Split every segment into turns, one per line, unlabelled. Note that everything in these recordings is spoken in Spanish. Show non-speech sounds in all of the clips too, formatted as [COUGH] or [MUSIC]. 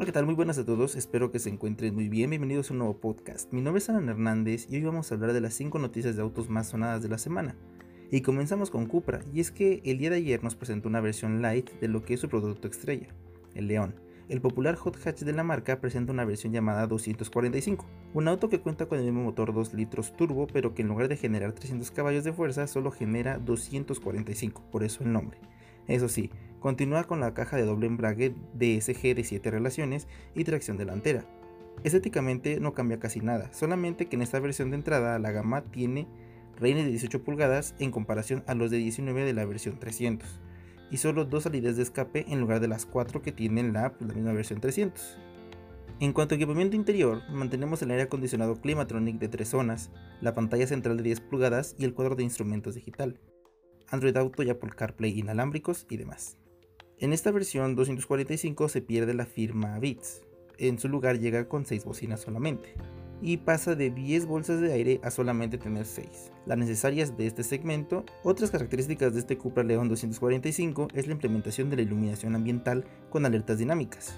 Hola, ¿qué tal? Muy buenas a todos, espero que se encuentren muy bien. Bienvenidos a un nuevo podcast. Mi nombre es Alan Hernández y hoy vamos a hablar de las 5 noticias de autos más sonadas de la semana. Y comenzamos con Cupra, y es que el día de ayer nos presentó una versión light de lo que es su producto estrella, el León. El popular hot hatch de la marca presenta una versión llamada 245, un auto que cuenta con el mismo motor 2 litros turbo, pero que en lugar de generar 300 caballos de fuerza, solo genera 245, por eso el nombre. Eso sí, continúa con la caja de doble embrague DSG de 7 relaciones y tracción delantera. Estéticamente no cambia casi nada, solamente que en esta versión de entrada la gama tiene reines de 18 pulgadas en comparación a los de 19 de la versión 300 y solo dos salidas de escape en lugar de las 4 que tiene la, la misma versión 300. En cuanto a equipamiento interior, mantenemos el aire acondicionado Climatronic de 3 zonas, la pantalla central de 10 pulgadas y el cuadro de instrumentos digital. Android Auto y Apple CarPlay inalámbricos y demás. En esta versión 245 se pierde la firma Beats, en su lugar llega con 6 bocinas solamente, y pasa de 10 bolsas de aire a solamente tener 6, las necesarias de este segmento. Otras características de este Cupra León 245 es la implementación de la iluminación ambiental con alertas dinámicas,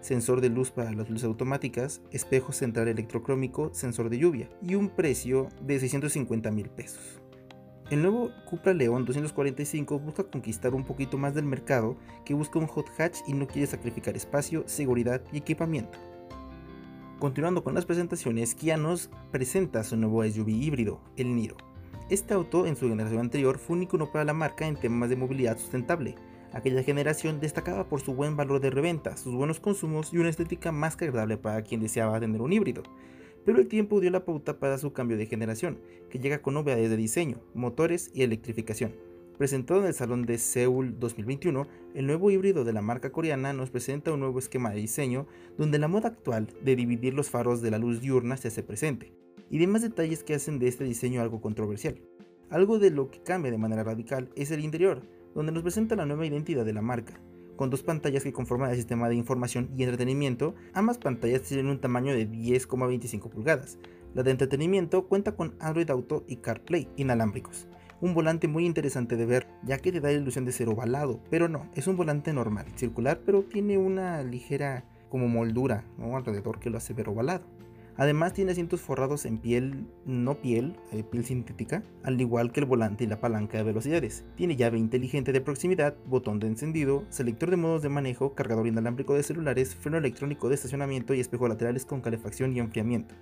sensor de luz para las luces automáticas, espejo central electrocrómico, sensor de lluvia y un precio de 650 mil pesos. El nuevo Cupra León 245 busca conquistar un poquito más del mercado que busca un hot hatch y no quiere sacrificar espacio, seguridad y equipamiento. Continuando con las presentaciones, Kia nos presenta su nuevo SUV híbrido, el Niro. Este auto en su generación anterior fue un icono para la marca en temas de movilidad sustentable. Aquella generación destacaba por su buen valor de reventa, sus buenos consumos y una estética más que agradable para quien deseaba tener un híbrido pero el tiempo dio la pauta para su cambio de generación, que llega con novedades de diseño, motores y electrificación. Presentado en el Salón de Seúl 2021, el nuevo híbrido de la marca coreana nos presenta un nuevo esquema de diseño donde la moda actual de dividir los faros de la luz diurna se hace presente, y demás detalles que hacen de este diseño algo controversial. Algo de lo que cambia de manera radical es el interior, donde nos presenta la nueva identidad de la marca, con dos pantallas que conforman el sistema de información y entretenimiento. Ambas pantallas tienen un tamaño de 10,25 pulgadas. La de entretenimiento cuenta con Android Auto y CarPlay inalámbricos. Un volante muy interesante de ver, ya que te da la ilusión de ser ovalado, pero no, es un volante normal, circular, pero tiene una ligera como moldura alrededor que lo hace ver ovalado. Además tiene asientos forrados en piel, no piel, eh, piel sintética, al igual que el volante y la palanca de velocidades. Tiene llave inteligente de proximidad, botón de encendido, selector de modos de manejo, cargador inalámbrico de celulares, freno electrónico de estacionamiento y espejos laterales con calefacción y enfriamiento.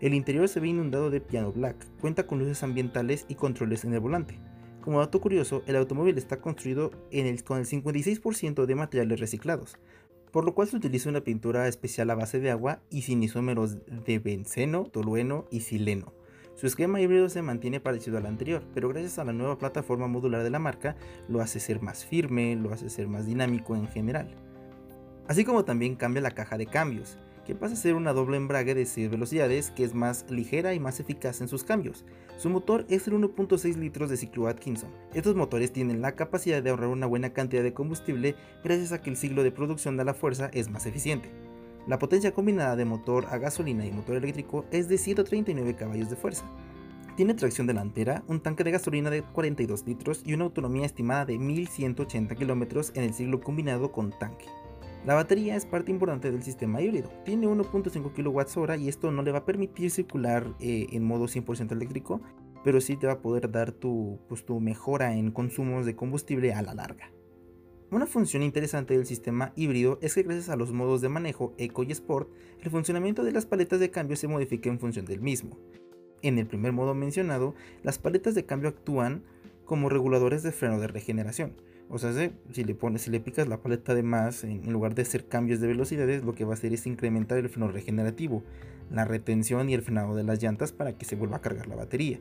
El interior se ve inundado de piano black, cuenta con luces ambientales y controles en el volante. Como dato curioso, el automóvil está construido con el 56% de materiales reciclados, por lo cual se utiliza una pintura especial a base de agua y sin isómeros de benceno, tolueno y sileno. Su esquema híbrido se mantiene parecido al anterior, pero gracias a la nueva plataforma modular de la marca lo hace ser más firme, lo hace ser más dinámico en general. Así como también cambia la caja de cambios, pasa a ser una doble embrague de 6 velocidades que es más ligera y más eficaz en sus cambios. Su motor es el 1.6 litros de ciclo Atkinson. Estos motores tienen la capacidad de ahorrar una buena cantidad de combustible gracias a que el ciclo de producción de la fuerza es más eficiente. La potencia combinada de motor a gasolina y motor eléctrico es de 139 caballos de fuerza. Tiene tracción delantera, un tanque de gasolina de 42 litros y una autonomía estimada de 1180 km en el ciclo combinado con tanque. La batería es parte importante del sistema híbrido. Tiene 1.5 kWh y esto no le va a permitir circular eh, en modo 100% eléctrico, pero sí te va a poder dar tu, pues, tu mejora en consumos de combustible a la larga. Una función interesante del sistema híbrido es que gracias a los modos de manejo Eco y Sport, el funcionamiento de las paletas de cambio se modifica en función del mismo. En el primer modo mencionado, las paletas de cambio actúan como reguladores de freno de regeneración, o sea, si le pones, si le picas la paleta de más, en lugar de hacer cambios de velocidades, lo que va a hacer es incrementar el freno regenerativo, la retención y el frenado de las llantas para que se vuelva a cargar la batería.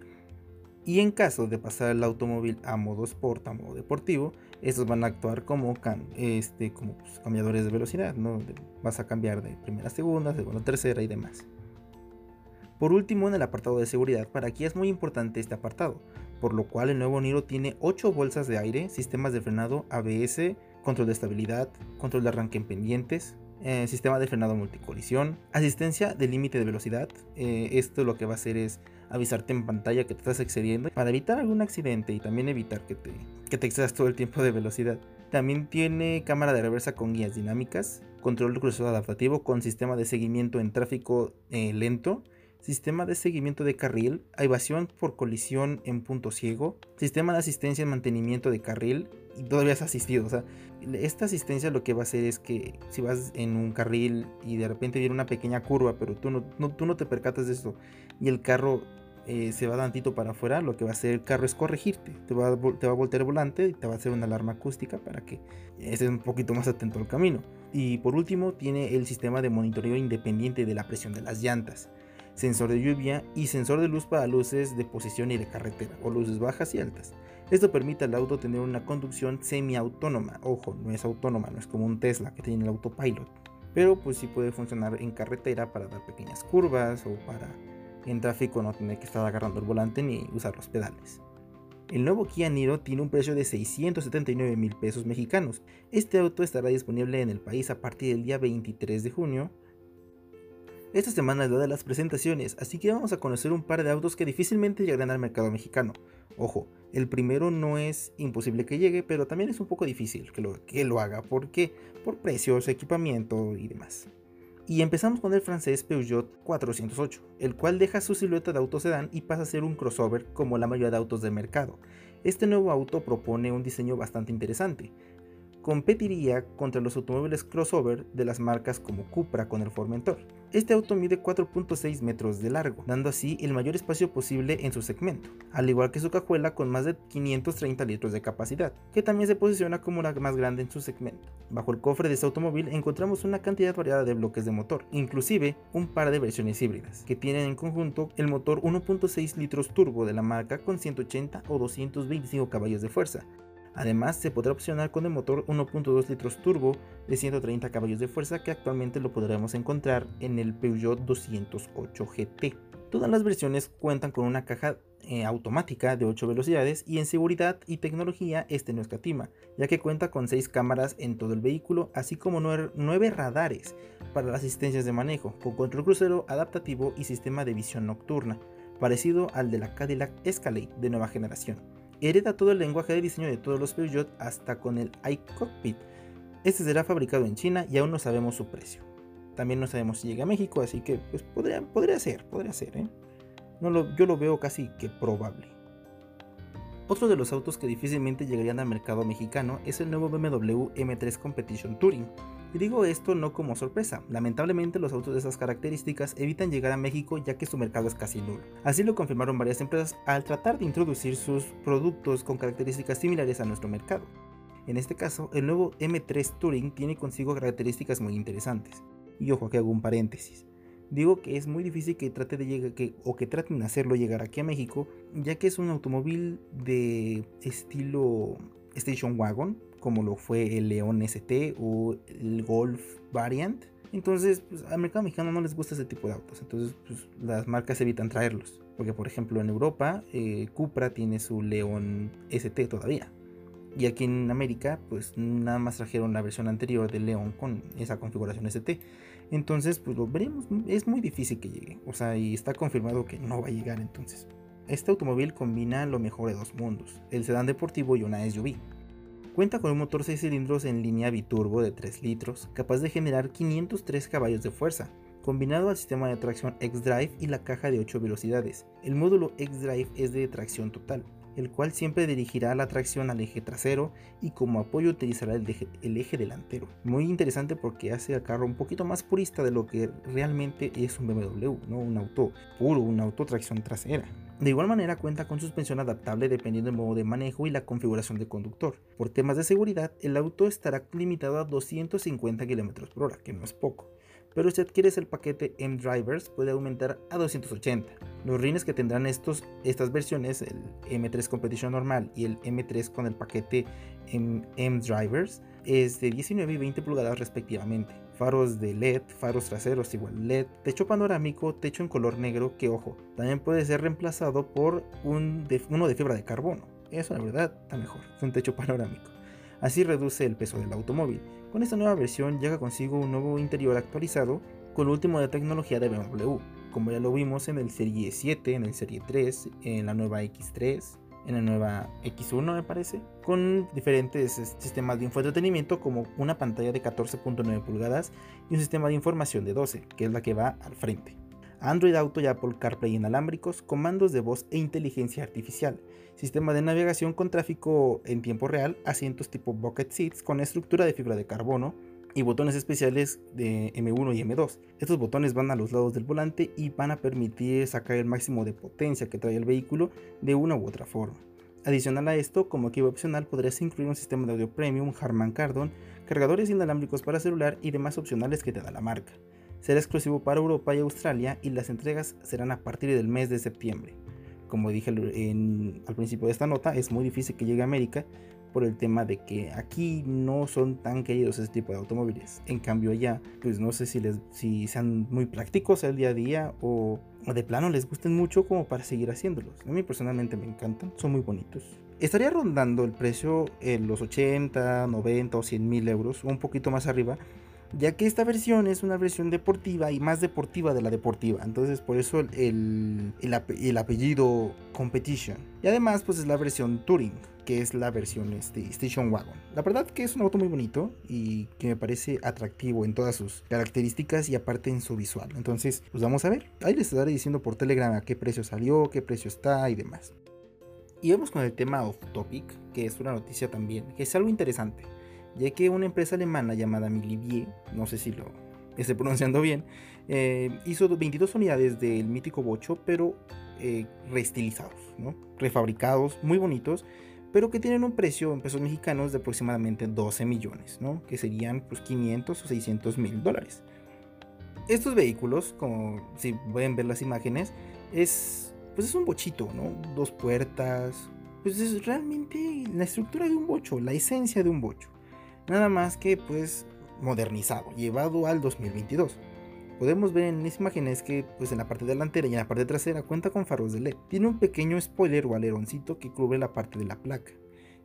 Y en caso de pasar el automóvil a modo sport, a modo deportivo, estos van a actuar como, este, como pues, cambiadores de velocidad, ¿no? vas a cambiar de primera a segunda, segunda a tercera y demás. Por último, en el apartado de seguridad, para aquí es muy importante este apartado, por lo cual el nuevo Niro tiene 8 bolsas de aire, sistemas de frenado ABS, control de estabilidad, control de arranque en pendientes, eh, sistema de frenado multicolisión, asistencia de límite de velocidad. Eh, esto lo que va a hacer es avisarte en pantalla que te estás excediendo para evitar algún accidente y también evitar que te, que te excedas todo el tiempo de velocidad. También tiene cámara de reversa con guías dinámicas, control de crucero adaptativo con sistema de seguimiento en tráfico eh, lento, sistema de seguimiento de carril, evasión por colisión en punto ciego, sistema de asistencia en mantenimiento de carril y todavía es asistido. O sea, esta asistencia lo que va a hacer es que si vas en un carril y de repente viene una pequeña curva, pero tú no, tú no te percatas de esto y el carro eh, se va tantito para afuera, lo que va a hacer el carro es corregirte. Te va, te va a voltear el volante y te va a hacer una alarma acústica para que estés un poquito más atento al camino. Y por último, tiene el sistema de monitoreo independiente de la presión de las llantas sensor de lluvia y sensor de luz para luces de posición y de carretera o luces bajas y altas. Esto permite al auto tener una conducción semiautónoma. Ojo, no es autónoma, no es como un Tesla que tiene el autopilot. Pero pues sí puede funcionar en carretera para dar pequeñas curvas o para en tráfico no tener que estar agarrando el volante ni usar los pedales. El nuevo Kia Niro tiene un precio de 679 mil pesos mexicanos. Este auto estará disponible en el país a partir del día 23 de junio esta semana es la de las presentaciones, así que vamos a conocer un par de autos que difícilmente llegarán al mercado mexicano. Ojo, el primero no es imposible que llegue, pero también es un poco difícil que lo, que lo haga, porque por precios, equipamiento y demás. Y empezamos con el francés Peugeot 408, el cual deja su silueta de auto sedán y pasa a ser un crossover como la mayoría de autos de mercado. Este nuevo auto propone un diseño bastante interesante, competiría contra los automóviles crossover de las marcas como Cupra con el Formentor. Este auto mide 4.6 metros de largo, dando así el mayor espacio posible en su segmento, al igual que su cajuela con más de 530 litros de capacidad, que también se posiciona como la más grande en su segmento. Bajo el cofre de este automóvil encontramos una cantidad variada de bloques de motor, inclusive un par de versiones híbridas, que tienen en conjunto el motor 1.6 litros turbo de la marca con 180 o 225 caballos de fuerza, Además, se podrá opcionar con el motor 1.2 litros turbo de 130 caballos de fuerza que actualmente lo podremos encontrar en el Peugeot 208 GT. Todas las versiones cuentan con una caja eh, automática de 8 velocidades y en seguridad y tecnología este no escatima, ya que cuenta con 6 cámaras en todo el vehículo, así como 9 radares para las asistencias de manejo, con control crucero adaptativo y sistema de visión nocturna, parecido al de la Cadillac Escalade de nueva generación hereda todo el lenguaje de diseño de todos los Peugeot hasta con el iCockpit. Este será fabricado en China y aún no sabemos su precio. También no sabemos si llega a México, así que pues podría, podría ser, podría ser, ¿eh? No lo, yo lo veo casi que probable. Otro de los autos que difícilmente llegarían al mercado mexicano es el nuevo BMW M3 Competition Touring, y digo esto no como sorpresa, lamentablemente los autos de esas características evitan llegar a México ya que su mercado es casi nulo. Así lo confirmaron varias empresas al tratar de introducir sus productos con características similares a nuestro mercado. En este caso, el nuevo M3 Touring tiene consigo características muy interesantes. Y ojo, aquí hago un paréntesis. Digo que es muy difícil que trate de llegar o que traten de hacerlo llegar aquí a México, ya que es un automóvil de estilo Station Wagon, como lo fue el León ST o el Golf Variant. Entonces, pues, al mercado mexicano no les gusta ese tipo de autos. Entonces, pues, las marcas evitan traerlos. Porque, por ejemplo, en Europa, eh, Cupra tiene su León ST todavía. Y aquí en América, pues nada más trajeron la versión anterior del León con esa configuración ST. Entonces, pues lo veremos. Es muy difícil que llegue. O sea, y está confirmado que no va a llegar entonces. Este automóvil combina lo mejor de dos mundos, el sedán deportivo y una SUV. Cuenta con un motor 6 cilindros en línea biturbo de 3 litros, capaz de generar 503 caballos de fuerza, combinado al sistema de tracción X-Drive y la caja de 8 velocidades. El módulo X-Drive es de tracción total, el cual siempre dirigirá la tracción al eje trasero y como apoyo utilizará el eje, delantero. Muy interesante porque hace al carro un poquito más purista de lo que realmente es un BMW, ¿no? un auto puro, un auto tracción trasera. De igual manera cuenta con suspensión adaptable dependiendo del modo de manejo y la configuración de conductor. Por temas de seguridad, el auto estará limitado a 250 km por hora, que no es poco. Pero si adquieres el paquete M-Drivers puede aumentar a 280. Los rines que tendrán estos, estas versiones, el M3 Competition normal y el M3 con el paquete M-Drivers, es de 19 y 20 pulgadas respectivamente faros de LED, faros traseros igual LED, techo panorámico, techo en color negro que ojo, también puede ser reemplazado por un uno de fibra de carbono. Eso la verdad está mejor, un techo [LAUGHS] panorámico. Así reduce el peso del automóvil. Con esta nueva versión llega consigo un nuevo interior actualizado con lo último de tecnología de BMW, como ya lo vimos en el Serie 7, en el Serie 3, en la nueva X3, en la nueva X1 me parece, con diferentes sistemas de infoentretenimiento como una pantalla de 14.9 pulgadas y un sistema de información de 12, que es la que va al frente. Android Auto y Apple CarPlay inalámbricos, comandos de voz e inteligencia artificial, sistema de navegación con tráfico en tiempo real, asientos tipo bucket seats con estructura de fibra de carbono, y botones especiales de M1 y M2. Estos botones van a los lados del volante y van a permitir sacar el máximo de potencia que trae el vehículo de una u otra forma. Adicional a esto, como equipo opcional podrás incluir un sistema de audio premium Harman Kardon, cargadores inalámbricos para celular y demás opcionales que te da la marca. Será exclusivo para Europa y Australia y las entregas serán a partir del mes de septiembre. Como dije al principio de esta nota, es muy difícil que llegue a América, por el tema de que aquí no son tan queridos ese tipo de automóviles. En cambio allá, pues no sé si, les, si sean muy prácticos el día a día o, de plano les gusten mucho como para seguir haciéndolos. A mí personalmente me encantan, son muy bonitos. Estaría rondando el precio en los 80, 90 o 100 mil euros, un poquito más arriba, ya que esta versión es una versión deportiva y más deportiva de la deportiva. Entonces por eso el, el, apellido Competition. Y además pues es la versión Touring, que es la versión este, Station Wagon. La verdad que es un auto muy bonito y que me parece atractivo en todas sus características y aparte en su visual. Entonces pues vamos a ver. Ahí les estaré diciendo por Telegram a qué precio salió, qué precio está y demás. Y vamos con el tema off topic, que es una noticia también, que es algo interesante ya que una empresa alemana llamada Milivier, no sé si lo estoy pronunciando bien, eh, hizo 22 unidades del mítico bocho, pero eh, reestilizados, ¿no? refabricados, muy bonitos, pero que tienen un precio en pesos mexicanos de aproximadamente 12 millones, ¿no? que serían pues, 500 o 600 mil dólares. Estos vehículos, como si pueden ver las imágenes, es, pues es un bochito, ¿no? Dos puertas, pues es realmente la estructura de un bocho, la esencia de un bocho nada más que pues modernizado, llevado al 2022. Podemos ver en las imágenes que pues en la parte delantera y en la parte trasera cuenta con faros de LED. Tiene un pequeño spoiler o aleroncito que cubre la parte de la placa.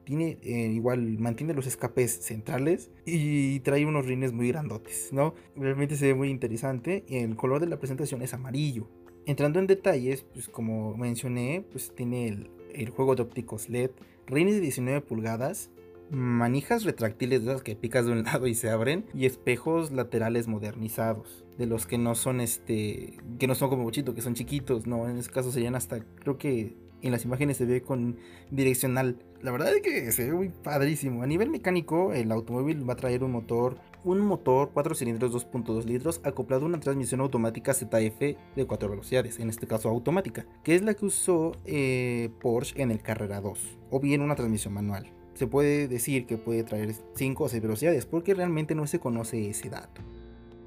Tiene eh, igual mantiene los escapes centrales y trae unos rines muy grandotes, ¿no? Realmente se ve muy interesante y el color de la presentación es amarillo. Entrando en detalles, pues como mencioné, pues tiene el, el juego de ópticos LED, rines de 19 pulgadas, manijas retráctiles de las que picas de un [LAUGHS] lado y se abren y espejos laterales modernizados de los que no son este que no son como bochito que son chiquitos no en este caso serían hasta creo que en las imágenes se ve con direccional. La verdad es que se ve muy padrísimo. A nivel mecánico el automóvil va a traer un motor un motor 4 cilindros 2.2 litros acoplado a una transmisión automática ZF de 4 velocidades, en este caso automática, que es la que usó eh, Porsche en el Carrera 2, o bien una transmisión manual se puede decir que puede traer 5 o 6 velocidades, porque realmente no se conoce ese dato.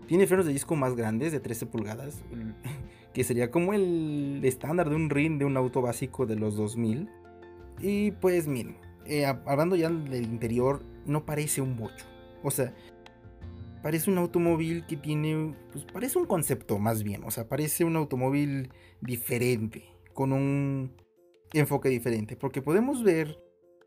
Tiene frenos de disco más grandes, de 13 pulgadas, [LAUGHS] que sería como el estándar de un ring de un auto básico de los 2000. Y pues miren, eh, hablando ya del interior, no parece un bocho. O sea, parece un automóvil que tiene, pues parece un concepto más bien. O sea, parece un automóvil diferente, con un enfoque diferente. Porque podemos ver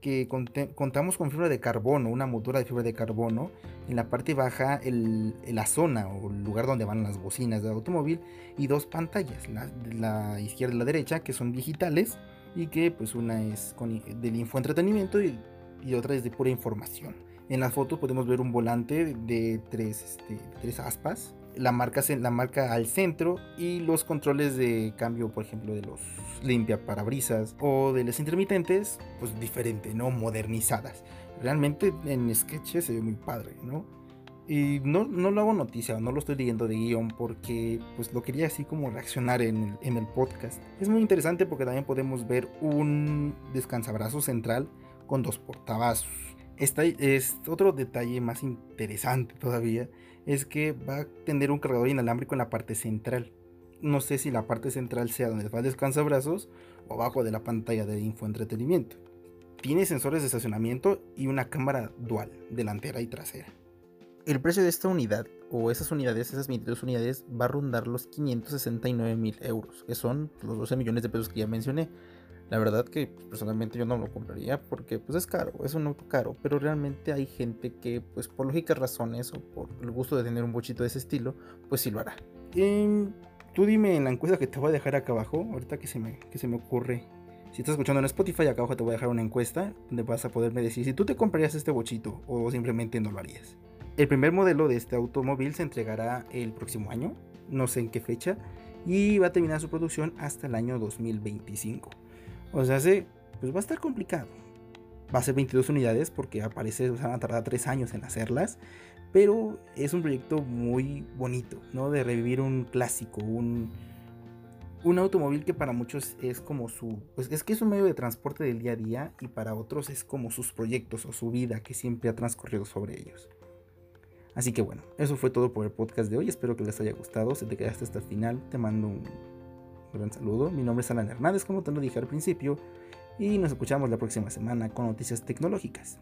que contamos con fibra de carbono, una motora de fibra de carbono. En la parte baja, la zona o el lugar donde van las bocinas del automóvil. Y dos pantallas, la, la izquierda y la derecha, que son digitales. Y que pues una es con, del infoentretenimiento y, y otra es de pura información. En la foto podemos ver un volante de tres, este, tres aspas la marca, la marca al centro y los controles de cambio, por ejemplo, de los limpia parabrisas o de las intermitentes, pues diferente, ¿no? Modernizadas. Realmente en sketches se ve muy padre, ¿no? Y no, no lo hago noticia, no lo estoy leyendo de guion porque pues lo quería así como reaccionar en el, en el podcast. Es muy interesante porque también podemos ver un descansabrazo central con dos portavasos. Este es otro detalle más interesante todavía es que va a tener un cargador inalámbrico en la parte central. No sé si la parte central sea donde va el descansabrazos o abajo de la pantalla de infoentretenimiento. Tiene sensores de estacionamiento y una cámara dual, delantera y trasera. El precio de esta unidad, o esas unidades, esas 22 unidades, va a rondar los 569 mil euros, que son los 12 millones de pesos que ya mencioné. La verdad que personalmente yo no lo compraría porque pues es caro, es un auto caro, pero realmente hay gente que pues por lógicas razones o por el gusto de tener un bochito de ese estilo, pues sí lo hará. tú dime en la encuesta que te voy a dejar acá abajo, ahorita que se me, que se me ocurre Si estás escuchando en Spotify, acá abajo te voy a dejar una encuesta donde vas a poderme decir si tú te comprarías este bochito o simplemente no lo harías. El primer modelo de este automóvil se entregará el próximo año, no sé en qué fecha, y va a terminar su producción hasta el año 2025. O sea, pues va a estar complicado. Va a ser 22 unidades porque aparece, o sea, van a tardar 3 años en hacerlas, pero es un proyecto muy bonito, ¿no? De revivir un clásico, un, un automóvil que para muchos es como su, pues es que es un medio de transporte del día a día y para otros es como sus proyectos o su vida que siempre ha transcurrido sobre ellos. Así que bueno, eso fue todo por el podcast de hoy. Espero que les haya gustado. Si te quedaste hasta el final, te mando un gran saludo. Mi nombre es Alan Hernández, como te lo dije al principio. Y nos escuchamos la próxima semana con noticias tecnológicas.